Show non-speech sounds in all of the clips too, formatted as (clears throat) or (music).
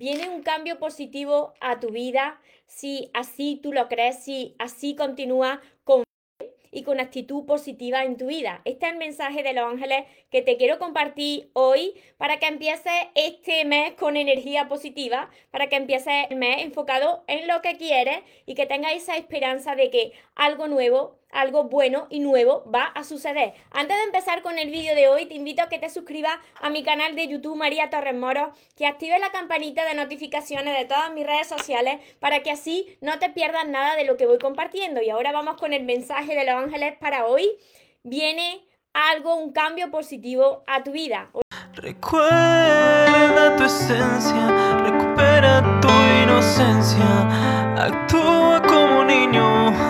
viene un cambio positivo a tu vida si así tú lo crees, si así continúa con y con actitud positiva en tu vida. Este es el mensaje de los ángeles que te quiero compartir hoy para que empieces este mes con energía positiva, para que empieces el mes enfocado en lo que quieres y que tengas esa esperanza de que algo nuevo algo bueno y nuevo va a suceder. Antes de empezar con el vídeo de hoy, te invito a que te suscribas a mi canal de YouTube María Torres Moro, que actives la campanita de notificaciones de todas mis redes sociales para que así no te pierdas nada de lo que voy compartiendo. Y ahora vamos con el mensaje de los ángeles para hoy. Viene algo, un cambio positivo a tu vida. Recuerda tu esencia, recupera tu inocencia, actúa como niño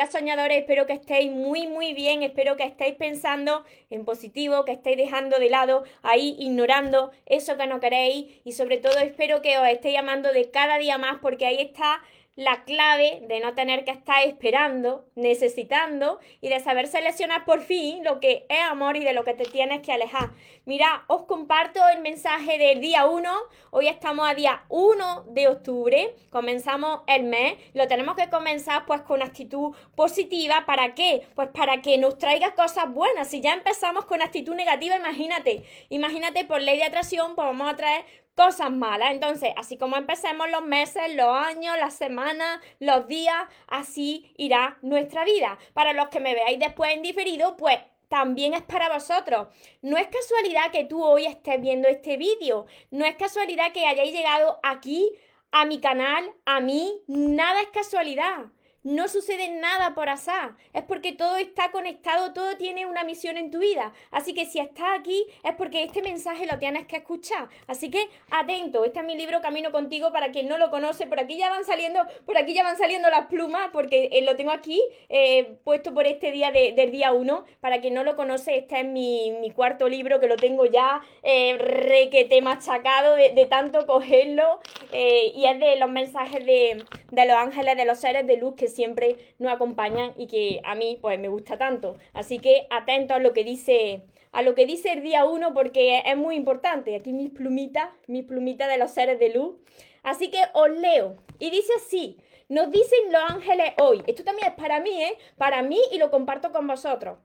Hola soñadores, espero que estéis muy muy bien, espero que estéis pensando en positivo, que estéis dejando de lado ahí, ignorando eso que no queréis. Y sobre todo espero que os estéis llamando de cada día más porque ahí está la clave de no tener que estar esperando, necesitando y de saber seleccionar por fin lo que es amor y de lo que te tienes que alejar. Mira, os comparto el mensaje del día 1. Hoy estamos a día 1 de octubre. Comenzamos el mes. Lo tenemos que comenzar pues con actitud positiva. ¿Para qué? Pues para que nos traiga cosas buenas. Si ya empezamos con actitud negativa, imagínate. Imagínate por ley de atracción, pues vamos a traer cosas malas. Entonces, así como empecemos los meses, los años, las semanas, los días, así irá nuestra vida. Para los que me veáis después en diferido, pues también es para vosotros. No es casualidad que tú hoy estés viendo este vídeo. No es casualidad que hayáis llegado aquí a mi canal, a mí. Nada es casualidad. No sucede nada por azar, es porque todo está conectado, todo tiene una misión en tu vida. Así que si estás aquí es porque este mensaje lo tienes que escuchar. Así que atento, este es mi libro Camino contigo para quien no lo conoce. Por aquí ya van saliendo, por aquí ya van saliendo las plumas porque eh, lo tengo aquí eh, puesto por este día del día 1. Para quien no lo conoce, este es mi, cuarto libro que lo tengo ya eh, requete machacado de, de tanto cogerlo eh, y es de los mensajes de, de los ángeles, de los seres de luz que siempre nos acompañan y que a mí pues me gusta tanto. Así que atento a lo que dice a lo que dice el día 1 porque es muy importante. Aquí mis plumitas, mis plumitas de los seres de luz. Así que os leo. Y dice así, nos dicen los ángeles hoy. Esto también es para mí, ¿eh? Para mí y lo comparto con vosotros.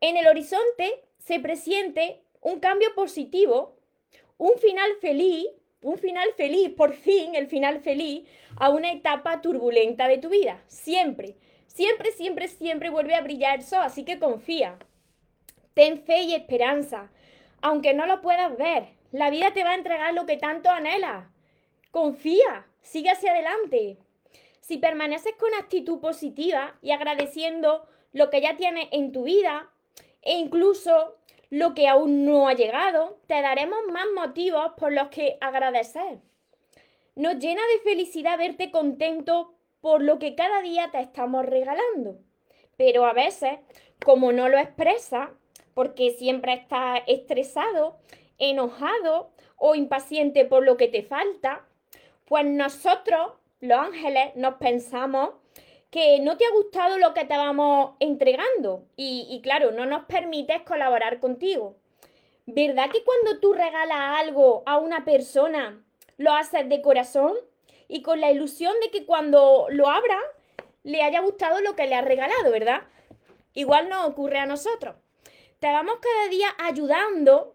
En el horizonte se presiente un cambio positivo, un final feliz un final feliz, por fin el final feliz a una etapa turbulenta de tu vida. Siempre, siempre, siempre, siempre vuelve a brillar el sol, así que confía. Ten fe y esperanza, aunque no lo puedas ver. La vida te va a entregar lo que tanto anhelas. Confía, sigue hacia adelante. Si permaneces con actitud positiva y agradeciendo lo que ya tienes en tu vida e incluso lo que aún no ha llegado, te daremos más motivos por los que agradecer. Nos llena de felicidad verte contento por lo que cada día te estamos regalando. Pero a veces, como no lo expresa, porque siempre estás estresado, enojado o impaciente por lo que te falta, pues nosotros, los ángeles, nos pensamos que no te ha gustado lo que te vamos entregando y, claro, no nos permites colaborar contigo. ¿Verdad que cuando tú regalas algo a una persona, lo haces de corazón y con la ilusión de que cuando lo abra, le haya gustado lo que le has regalado, ¿verdad? Igual no ocurre a nosotros. Te vamos cada día ayudando,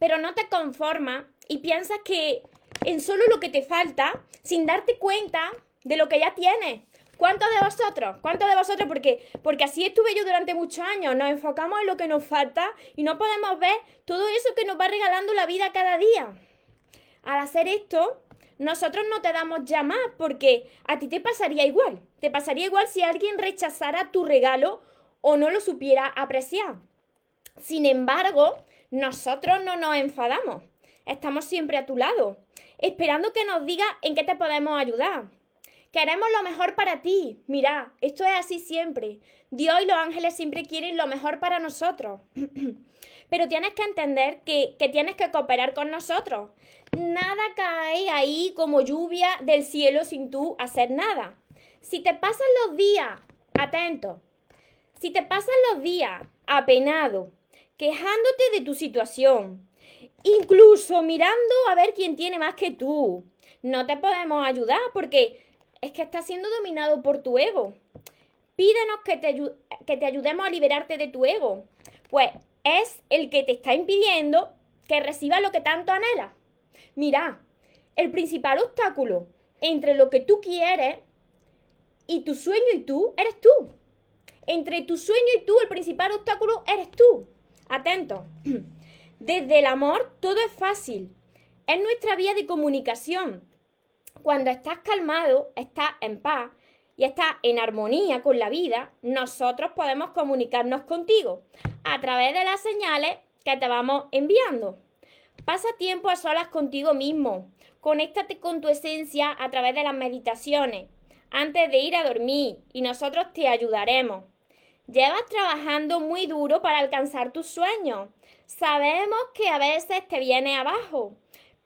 pero no te conformas y piensas que en solo lo que te falta, sin darte cuenta de lo que ya tienes. ¿Cuántos de vosotros? ¿Cuántos de vosotros? Porque, porque así estuve yo durante muchos años. Nos enfocamos en lo que nos falta y no podemos ver todo eso que nos va regalando la vida cada día. Al hacer esto, nosotros no te damos ya más porque a ti te pasaría igual. Te pasaría igual si alguien rechazara tu regalo o no lo supiera apreciar. Sin embargo, nosotros no nos enfadamos. Estamos siempre a tu lado, esperando que nos diga en qué te podemos ayudar Queremos lo mejor para ti. Mira, esto es así siempre. Dios y los ángeles siempre quieren lo mejor para nosotros. (clears throat) Pero tienes que entender que, que tienes que cooperar con nosotros. Nada cae ahí como lluvia del cielo sin tú hacer nada. Si te pasan los días, atento, si te pasan los días apenado, quejándote de tu situación, incluso mirando a ver quién tiene más que tú, no te podemos ayudar porque es que estás siendo dominado por tu ego. Pídenos que te, que te ayudemos a liberarte de tu ego. Pues es el que te está impidiendo que recibas lo que tanto anhelas. Mira, el principal obstáculo entre lo que tú quieres y tu sueño y tú eres tú. Entre tu sueño y tú, el principal obstáculo eres tú. Atento. (clears throat) Desde el amor todo es fácil. Es nuestra vía de comunicación. Cuando estás calmado, estás en paz y estás en armonía con la vida, nosotros podemos comunicarnos contigo a través de las señales que te vamos enviando. Pasa tiempo a solas contigo mismo. Conéctate con tu esencia a través de las meditaciones antes de ir a dormir y nosotros te ayudaremos. Llevas trabajando muy duro para alcanzar tus sueños. Sabemos que a veces te viene abajo,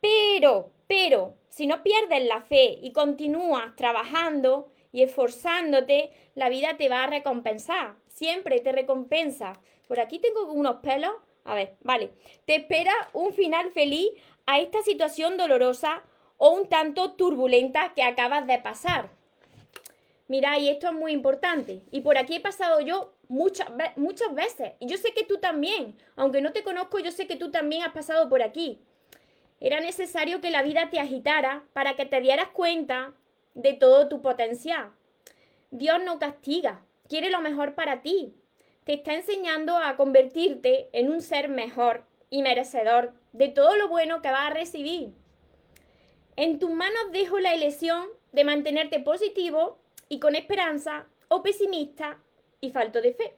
pero, pero, si no pierdes la fe y continúas trabajando y esforzándote, la vida te va a recompensar. Siempre te recompensa. Por aquí tengo unos pelos. A ver, vale. Te espera un final feliz a esta situación dolorosa o un tanto turbulenta que acabas de pasar. Mira, y esto es muy importante. Y por aquí he pasado yo muchas, muchas veces. Y yo sé que tú también. Aunque no te conozco, yo sé que tú también has pasado por aquí. Era necesario que la vida te agitara para que te dieras cuenta de todo tu potencial. Dios no castiga, quiere lo mejor para ti. Te está enseñando a convertirte en un ser mejor y merecedor de todo lo bueno que vas a recibir. En tus manos dejo la elección de mantenerte positivo y con esperanza o pesimista y falto de fe.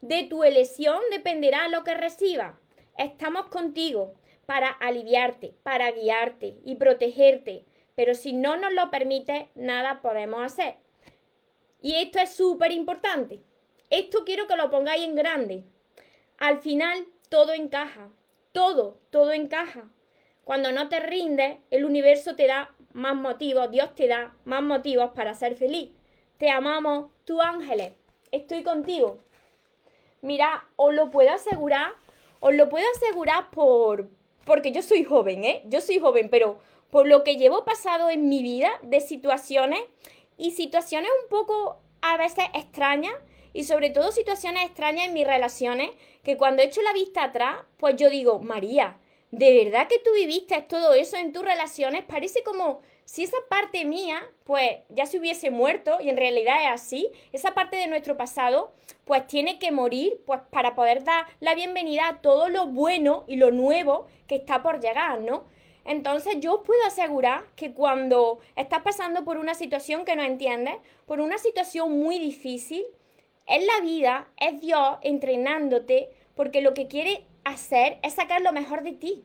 De tu elección dependerá lo que reciba. Estamos contigo para aliviarte, para guiarte y protegerte, pero si no nos lo permite, nada podemos hacer. Y esto es súper importante. Esto quiero que lo pongáis en grande. Al final, todo encaja. Todo, todo encaja. Cuando no te rindes, el universo te da más motivos, Dios te da más motivos para ser feliz. Te amamos, tú ángeles, estoy contigo. Mira, os lo puedo asegurar, os lo puedo asegurar por, porque yo soy joven, ¿eh? Yo soy joven, pero por lo que llevo pasado en mi vida de situaciones y situaciones un poco a veces extrañas y sobre todo situaciones extrañas en mis relaciones que cuando echo la vista atrás, pues yo digo, María, ¿de verdad que tú viviste todo eso en tus relaciones? Parece como si esa parte mía, pues ya se hubiese muerto, y en realidad es así, esa parte de nuestro pasado, pues tiene que morir, pues para poder dar la bienvenida a todo lo bueno y lo nuevo que está por llegar, ¿no? Entonces yo puedo asegurar que cuando estás pasando por una situación que no entiendes, por una situación muy difícil, en la vida es Dios entrenándote porque lo que quiere hacer es sacar lo mejor de ti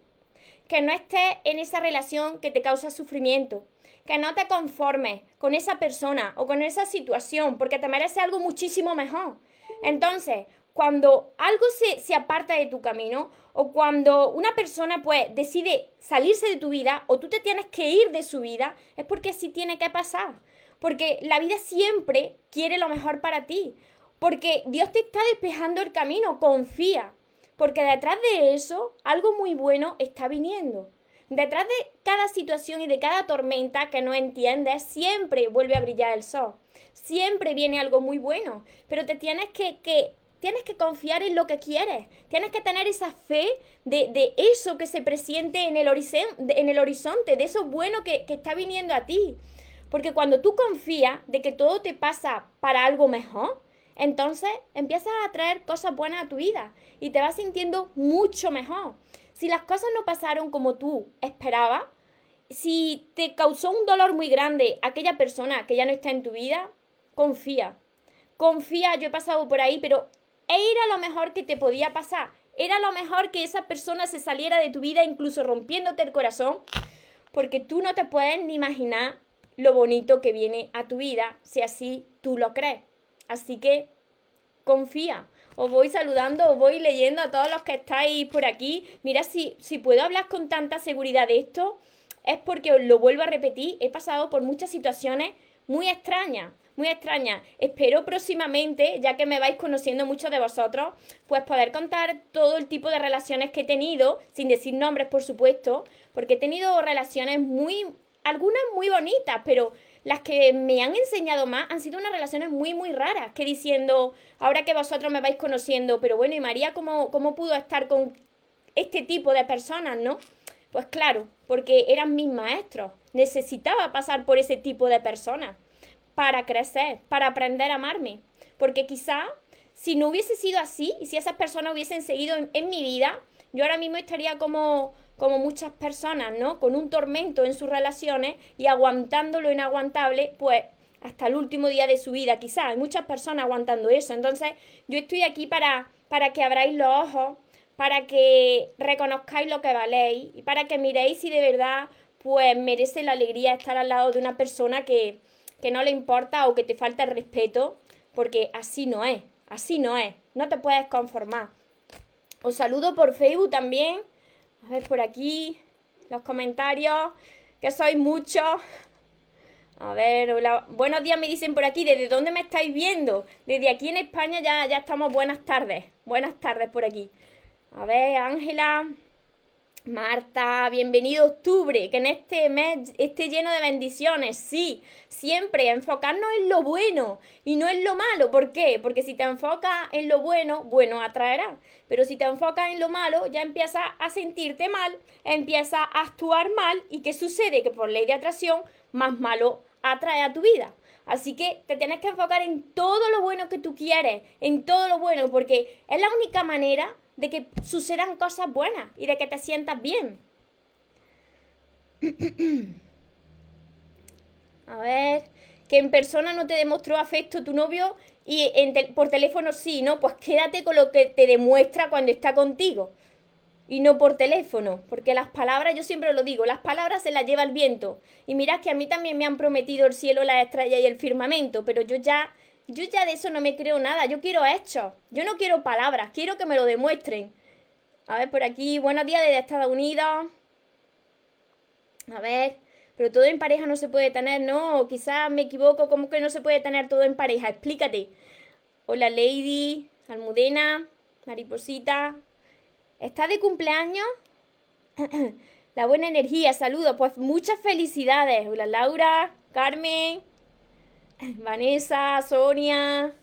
que no estés en esa relación que te causa sufrimiento, que no te conformes con esa persona o con esa situación, porque te merece algo muchísimo mejor. Entonces, cuando algo se, se, aparta de tu camino o cuando una persona pues decide salirse de tu vida o tú te tienes que ir de su vida, es porque sí tiene que pasar. Porque la vida siempre quiere lo mejor para ti. Porque Dios te está despejando el camino, confía. Porque detrás de eso, algo muy bueno está viniendo. Detrás de cada situación y de cada tormenta que no entiendes, siempre vuelve a brillar el sol. Siempre viene algo muy bueno. Pero te tienes que, tienes que confiar en lo que quieres. Tienes que tener esa fe de, eso que se presiente en el, en el horizonte, de eso bueno que, que está viniendo a ti. Porque cuando tú confías de que todo te pasa para algo mejor, entonces empiezas a traer cosas buenas a tu vida y te vas sintiendo mucho mejor. Si las cosas no pasaron como tú esperabas, si te causó un dolor muy grande aquella persona que ya no está en tu vida, confía. Confía, yo he pasado por ahí, pero era lo mejor que te podía pasar. Era lo mejor que esa persona se saliera de tu vida, incluso rompiéndote el corazón, porque tú no te puedes ni imaginar lo bonito que viene a tu vida, si así tú lo crees. Así que confía. Os voy saludando, os voy leyendo a todos los que estáis por aquí. Mira, si, si puedo hablar con tanta seguridad de esto, es porque os lo vuelvo a repetir, he pasado por muchas situaciones muy extrañas, muy extrañas. Espero próximamente, ya que me vais conociendo muchos de vosotros, pues poder contar todo el tipo de relaciones que he tenido, sin decir nombres, por supuesto, porque he tenido relaciones muy, algunas muy bonitas, pero las que me han enseñado más han sido unas relaciones muy, muy raras, que diciendo, ahora que vosotros me vais conociendo, pero bueno, ¿y María cómo, cómo pudo estar con este tipo de personas, no? Pues claro, porque eran mis maestros. Necesitaba pasar por ese tipo de personas para crecer, para aprender a amarme. Porque quizá si no hubiese sido así y si esas personas hubiesen seguido en, mi vida, yo ahora mismo estaría como, como muchas personas, ¿no? Con un tormento en sus relaciones y aguantando lo inaguantable, pues hasta el último día de su vida, quizá. Hay muchas personas aguantando eso. Entonces, yo estoy aquí para, para que abráis los ojos, para que reconozcáis lo que valéis y para que miréis si de verdad pues merece la alegría estar al lado de una persona que, que no le importa o que te falta el respeto, porque así no es, así no es, no te puedes conformar. Os saludo por Facebook también, a ver por aquí los comentarios, que sois muchos. A ver, hola. buenos días me dicen por aquí, ¿desde dónde me estáis viendo? Desde aquí en España ya, ya estamos, buenas tardes, buenas tardes por aquí. A ver, Ángela, Marta, bienvenido octubre, que en este mes esté lleno de bendiciones, sí, siempre enfocarnos en lo bueno y no en lo malo, ¿por qué? Porque si te enfocas en lo bueno, bueno atraerá, pero si te enfocas en lo malo, ya empiezas a sentirte mal, empiezas a actuar mal y ¿qué sucede? Que por ley de atracción, más malo atrae a tu vida. Así que te tienes que enfocar en todo lo bueno que tú quieres, en todo lo bueno, porque es la única manera de que sucedan cosas buenas y de que te sientas bien. A ver, que en persona no te demostró afecto tu novio y por teléfono sí, ¿no? Pues quédate con lo que te demuestra cuando está contigo y no por teléfono, porque las palabras, yo siempre lo digo, las palabras se las lleva el viento. Y mirad que a mí también me han prometido el cielo, la estrella y el firmamento, pero yo ya yo ya de eso no me creo nada, yo quiero hechos, yo no quiero palabras, quiero que me lo demuestren. A ver, por aquí, buenos días desde Estados Unidos. A ver, pero todo en pareja no se puede tener, no, quizás me equivoco, ¿cómo que no se puede tener todo en pareja? Explícate. Hola Lady, Almudena, Mariposita. ¿Estás de cumpleaños? (clears throat) La buena energía, saludos, pues muchas felicidades. Hola Laura, Carmen. Vanessa, Sonia.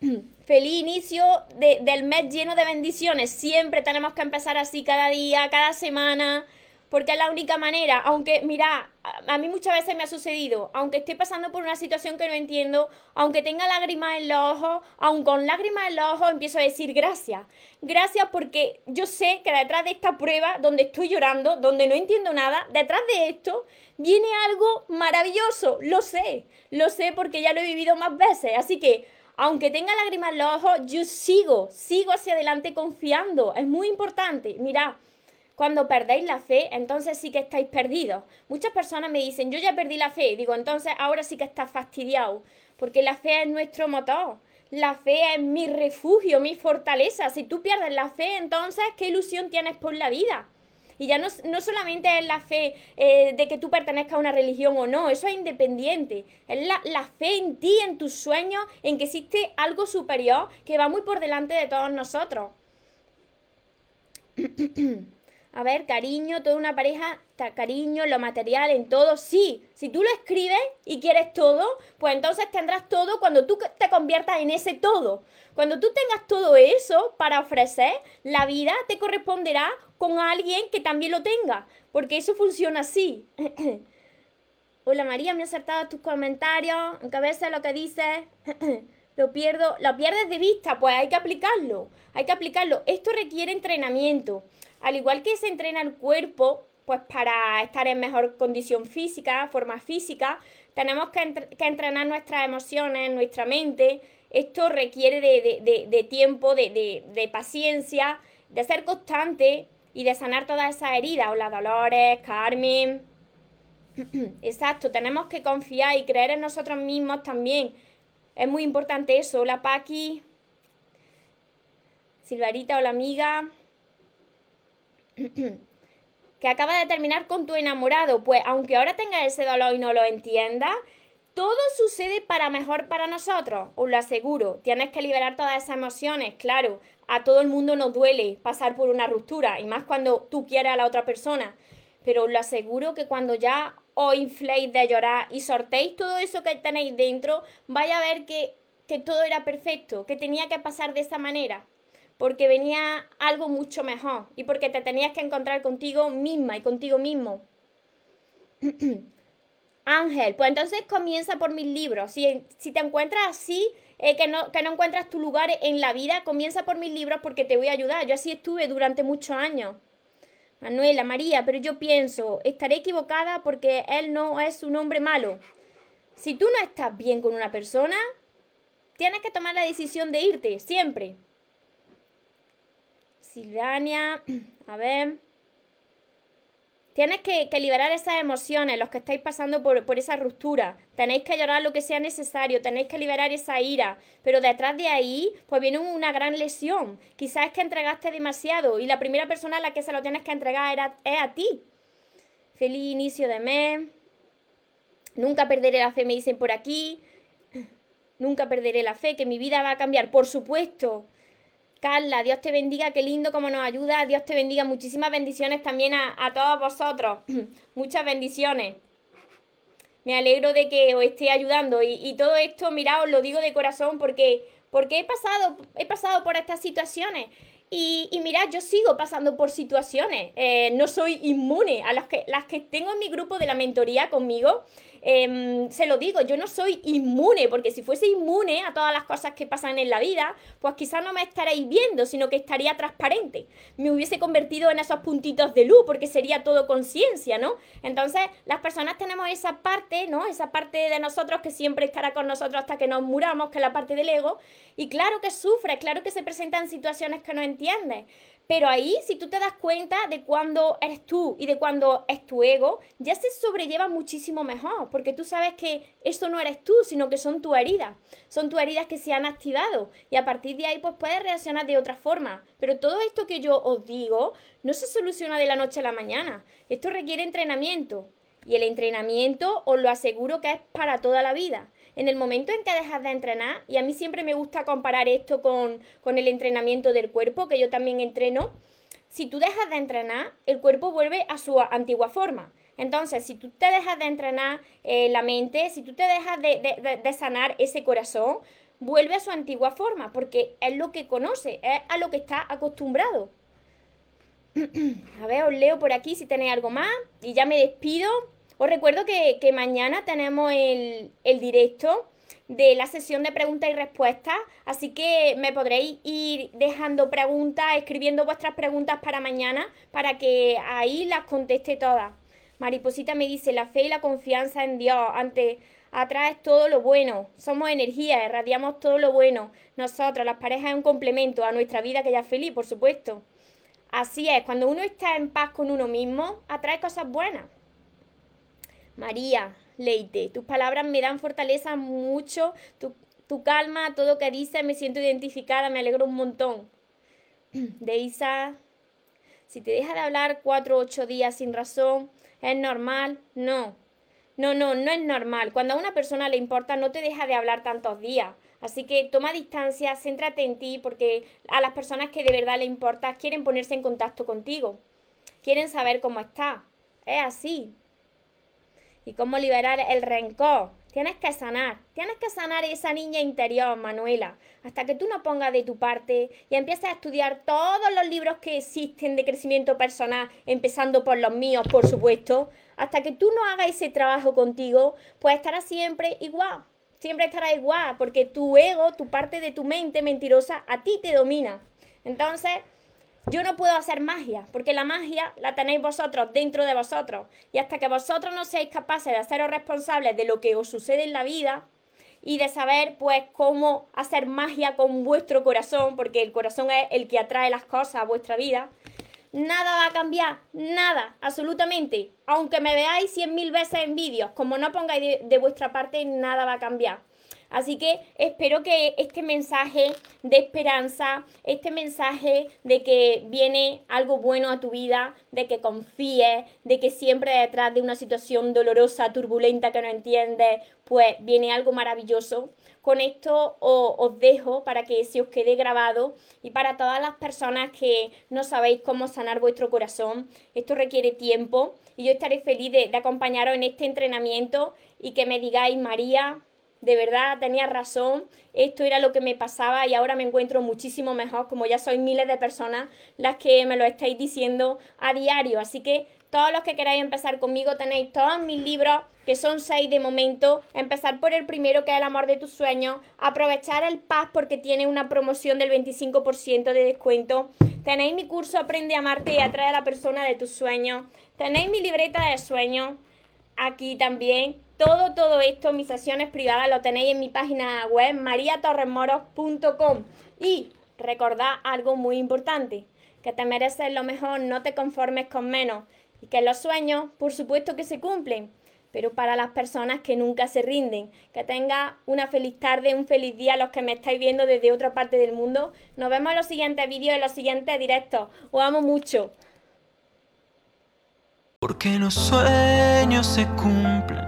(clears throat) Feliz inicio del mes lleno de bendiciones. Siempre tenemos que empezar así cada día, cada semana, porque es la única manera. Aunque, mira, a, mí muchas veces me ha sucedido, aunque esté pasando por una situación que no entiendo, aunque tenga lágrimas en los ojos, aun con lágrimas en los ojos, empiezo a decir gracias. Gracias porque yo sé que detrás de esta prueba, donde estoy llorando, donde no entiendo nada, detrás de esto viene algo maravilloso, lo sé, lo sé porque ya lo he vivido más veces, así que aunque tenga lágrimas en los ojos, yo sigo, sigo hacia adelante confiando, es muy importante, mira, cuando perdéis la fe, entonces sí que estáis perdidos. Muchas personas me dicen, yo ya perdí la fe, digo, entonces ahora sí que estás fastidiado, porque la fe es nuestro motor. La fe es mi refugio, mi fortaleza. Si tú pierdes la fe, entonces, ¿qué ilusión tienes por la vida? Y ya no, solamente es la fe eh, de que tú pertenezcas a una religión o no, eso es independiente. Es la, la fe en ti, en tus sueños, en que existe algo superior que va muy por delante de todos nosotros. (clears throat) A ver, cariño, toda una pareja, cariño, lo material, en todo, sí. Si tú lo escribes y quieres todo, pues entonces tendrás todo cuando tú te conviertas en ese todo. Cuando tú tengas todo eso para ofrecer, la vida te corresponderá con alguien que también lo tenga, porque eso funciona así. (coughs) Hola María, me he acertado tus comentarios, aunque a veces lo que dices (coughs) lo pierdo, lo pierdes de vista, pues hay que aplicarlo, hay que aplicarlo. Esto requiere entrenamiento. Al igual que se entrena el cuerpo, pues para estar en mejor condición física, forma física, tenemos que, entrenar nuestras emociones, nuestra mente. Esto requiere de, tiempo, de, paciencia, de ser constante y de sanar todas esas heridas. Hola Dolores, Carmen. (clears throat) Exacto, tenemos que confiar y creer en nosotros mismos también. Es muy importante eso. Hola Paqui. Silvarita, hola amiga. Que acaba de terminar con tu enamorado. Pues aunque ahora tengas ese dolor y no lo entiendas, todo sucede para mejor para nosotros, os lo aseguro. Tienes que liberar todas esas emociones, claro. A todo el mundo nos duele pasar por una ruptura, y más cuando tú quieres a la otra persona. Pero os lo aseguro que cuando ya os infléis de llorar y sortéis todo eso que tenéis dentro, vaya a ver que, que todo era perfecto, que tenía que pasar de esa manera porque venía algo mucho mejor y porque te tenías que encontrar contigo misma y contigo mismo. (clears throat) Ángel, pues entonces comienza por mis libros. Si, si te encuentras así, eh, que, no, que no encuentras tu lugar en la vida, comienza por mis libros porque te voy a ayudar. Yo así estuve durante muchos años. Manuela, María, pero yo pienso, estaré equivocada porque él no es un hombre malo. Si tú no estás bien con una persona, tienes que tomar la decisión de irte, siempre. Silvania, a ver. Tienes que, liberar esas emociones, los que estáis pasando por, por, esa ruptura. Tenéis que llorar lo que sea necesario, tenéis que liberar esa ira. Pero detrás de ahí, pues viene una gran lesión. Quizás es que entregaste demasiado y la primera persona a la que se lo tienes que entregar era, es a ti. Feliz inicio de mes. Nunca perderé la fe, me dicen por aquí. Nunca perderé la fe, que mi vida va a cambiar. Por supuesto. Carla, Dios te bendiga, qué lindo como nos ayuda, Dios te bendiga, muchísimas bendiciones también a, todos vosotros, (clears throat) muchas bendiciones. Me alegro de que os esté ayudando y, todo esto, mirad, os lo digo de corazón porque, porque he, pasado, he pasado por estas situaciones. Y, y mirad, yo sigo pasando por situaciones. Eh, no soy inmune a las que, las que tengo en mi grupo de la mentoría conmigo. Em, se lo digo, yo no soy inmune, porque si fuese inmune a todas las cosas que pasan en la vida, pues quizás no me estaréis viendo, sino que estaría transparente. Me hubiese convertido en esos puntitos de luz, porque sería todo conciencia, ¿no? Entonces, las personas tenemos esa parte, ¿no? Esa parte de nosotros que siempre estará con nosotros hasta que nos muramos, que es la parte del ego. Y claro que sufre, claro que se presentan situaciones que no entiendes. Pero ahí, si tú te das cuenta de cuando eres tú y de cuando es tu ego, ya se sobrelleva muchísimo mejor, porque tú sabes que eso no eres tú, sino que son tus heridas. Son tus heridas que se han activado y a partir de ahí pues puedes reaccionar de otra forma. Pero todo esto que yo os digo no se soluciona de la noche a la mañana. Esto requiere entrenamiento. Y el entrenamiento os lo aseguro que es para toda la vida en el momento en que dejas de entrenar, y a mí siempre me gusta comparar esto con, el entrenamiento del cuerpo, que yo también entreno, si tú dejas de entrenar, el cuerpo vuelve a su antigua forma. Entonces, si tú te dejas de entrenar eh, la mente, si tú te dejas de, sanar ese corazón, vuelve a su antigua forma, porque es lo que conoce, es a lo que está acostumbrado. (clears throat) a ver, os leo por aquí si tenéis algo más y ya me despido. Os recuerdo que, mañana tenemos el, directo de la sesión de preguntas y respuestas, así que me podréis ir dejando preguntas, escribiendo vuestras preguntas para mañana, para que ahí las conteste todas. Mariposita me dice, la fe y la confianza en Dios, ante, atraes todo lo bueno, somos energía, irradiamos todo lo bueno. Nosotros, las parejas, es un complemento a nuestra vida que ya es feliz, por supuesto. Así es, cuando uno está en paz con uno mismo, atrae cosas buenas. María, Leite, tus palabras me dan fortaleza mucho, tu, calma, todo que dices, me siento identificada, me alegro un montón. (clears throat) Deisa, si te deja de hablar cuatro o ocho días sin razón, ¿es normal? No. No, no, no es normal. Cuando a una persona le importa, no te deja de hablar tantos días. Así que toma distancia, céntrate en ti, porque a las personas que de verdad le importa quieren ponerse en contacto contigo. Quieren saber cómo está. Es así y cómo liberar el rencor. Tienes que sanar, tienes que sanar esa niña interior, Manuela, hasta que tú no pongas de tu parte y empieces a estudiar todos los libros que existen de crecimiento personal, empezando por los míos, por supuesto, hasta que tú no hagas ese trabajo contigo, pues estarás siempre igual, siempre estarás igual, porque tu ego, tu parte de tu mente mentirosa, a ti te domina. Entonces, yo no puedo hacer magia, porque la magia la tenéis vosotros dentro de vosotros. Y hasta que vosotros no seáis capaces de haceros responsables de lo que os sucede en la vida y de saber pues cómo hacer magia con vuestro corazón, porque el corazón es el que atrae las cosas a vuestra vida, nada va a cambiar, nada, absolutamente. Aunque me veáis cien mil veces en vídeos, como no pongáis de vuestra parte, nada va a cambiar. Así que espero que este mensaje de esperanza, este mensaje de que viene algo bueno a tu vida, de que confíes, de que siempre detrás de una situación dolorosa, turbulenta que no entiendes, pues viene algo maravilloso. Con esto os, dejo para que se os quede grabado y para todas las personas que no sabéis cómo sanar vuestro corazón, esto requiere tiempo y yo estaré feliz de acompañaros en este entrenamiento y que me digáis, María, de verdad tenía razón, esto era lo que me pasaba y ahora me encuentro muchísimo mejor, como ya sois miles de personas las que me lo estáis diciendo a diario. Así que todos los que queráis empezar conmigo tenéis todos mis libros, que son seis de momento. Empezar por el primero, que es el amor de tus sueños. Aprovechar el PAS porque tiene una promoción del 25% de descuento. Tenéis mi curso Aprende a amarte y atrae a la persona de tus sueños. Tenéis mi libreta de sueños aquí también todo, todo esto, mis sesiones privadas, lo tenéis en mi página web mariatorremoros.com. Y recordad algo muy importante, que te mereces lo mejor, no te conformes con menos. Y que los sueños, por supuesto que se cumplen, pero para las personas que nunca se rinden. Que tenga una feliz tarde, un feliz día los que me estáis viendo desde otra parte del mundo. Nos vemos en los siguientes vídeos, en los siguientes directos. Os amo mucho. Porque los sueños se cumplen